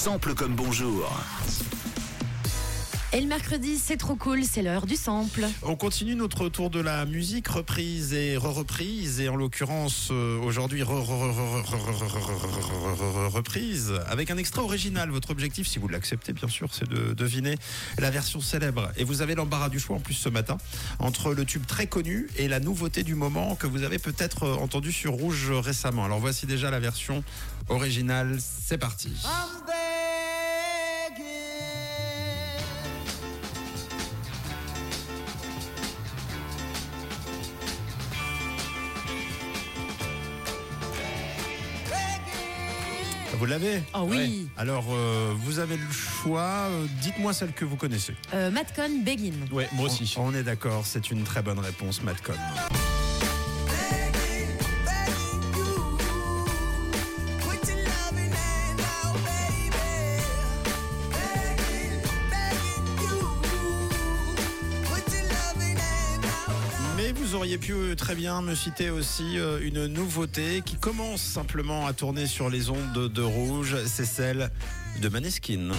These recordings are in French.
Sample comme bonjour. Et le mercredi, c'est trop cool, c'est l'heure du sample. On continue notre tour de la musique, reprise et re-reprise, et en l'occurrence euh, aujourd'hui re- re- re- re- re- re- re- reprise, avec un extrait original. Votre objectif, si vous l'acceptez bien sûr, c'est de deviner la version célèbre. Et vous avez l'embarras du choix en plus ce matin, entre le tube très connu et la nouveauté du moment que vous avez peut-être euh, entendu sur Rouge récemment. Alors voici déjà la version originale, c'est parti. Vous l'avez Oh oui. Alors euh, vous avez le choix, Euh, dites-moi celle que vous connaissez. Euh, Madcon Begin. Ouais, moi aussi. On, on est d'accord, c'est une très bonne réponse, Madcon. Vous auriez pu euh, très bien me citer aussi euh, une nouveauté qui commence simplement à tourner sur les ondes de rouge, c'est celle de Maneskin.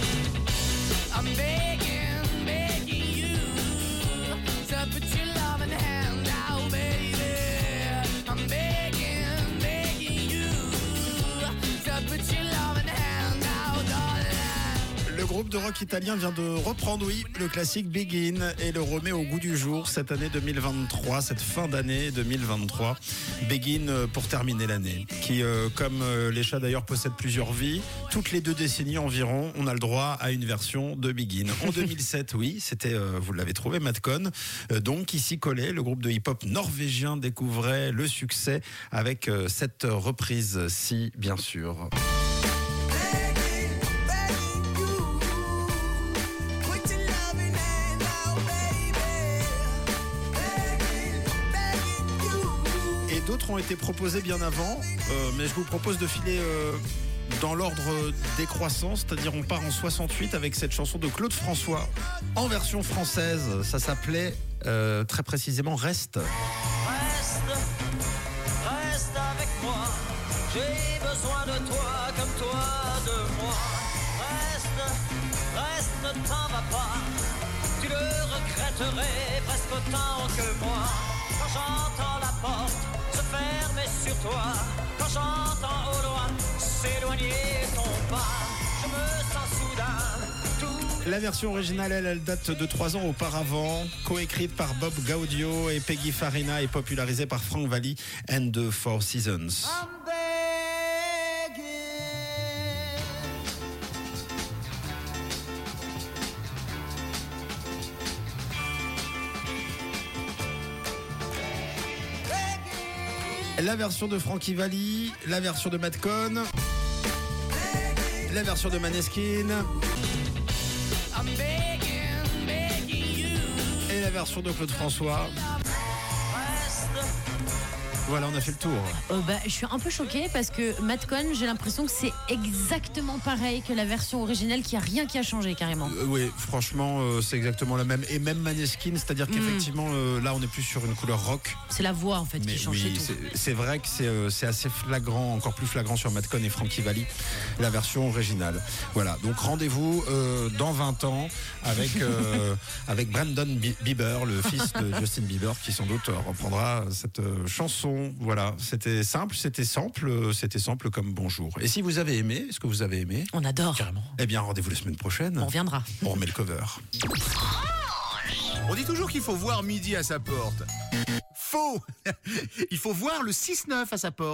De rock italien vient de reprendre, oui, le classique Begin et le remet au goût du jour cette année 2023, cette fin d'année 2023. Begin euh, pour terminer l'année, qui, euh, comme euh, les chats d'ailleurs, possèdent plusieurs vies. Toutes les deux décennies environ, on a le droit à une version de Begin. En 2007, oui, c'était, euh, vous l'avez trouvé, Madcon. Euh, donc, ici collé, le groupe de hip-hop norvégien découvrait le succès avec cette reprise-ci, bien sûr. D'autres ont été proposés bien avant, euh, mais je vous propose de filer euh, dans l'ordre décroissant, c'est-à-dire on part en 68 avec cette chanson de Claude François en version française. Ça s'appelait euh, très précisément Reste. Reste, reste avec moi. J'ai besoin de toi comme toi de moi. Reste, reste, ne t'en va pas. Tu le regretterais presque autant que moi. Quand j'entends la porte sur toi, quand j'entends au loin s'éloigner ton pas, je me sens soudain tout La version originale, elle, elle date de trois ans auparavant, coécrite par Bob Gaudio et Peggy Farina et popularisée par Frank Valli and the Four Seasons. La version de Frankie Valli, la version de Madcon, la version de Maneskin et la version de Claude François. Voilà, on a fait le tour. Euh, bah, je suis un peu choquée parce que Madcon, j'ai l'impression que c'est exactement pareil que la version originelle, qu'il n'y a rien qui a changé carrément. Euh, oui, franchement, euh, c'est exactement la même. Et même Maneskin, c'est-à-dire qu'effectivement, euh, là, on est plus sur une couleur rock. C'est la voix en fait Mais qui change oui, c'est tout. c'est- c'est vrai que c'est assez flagrant, encore plus flagrant sur Madcon et Frankie Valli, la version originale. Voilà, donc rendez-vous dans 20 ans avec, avec Brandon Bi- Bieber, le fils de Justin Bieber, qui sans doute reprendra cette euh, Voilà, c'était simple, c'était simple, euh, c'était simple comme bonjour. Et si vous avez aimé, est-ce que vous avez aimé On adore. Eh bien, rendez-vous la semaine prochaine. On reviendra. On remet le cover. On dit toujours qu'il faut voir midi à sa porte. Faux Il faut voir le 6-9 à sa porte.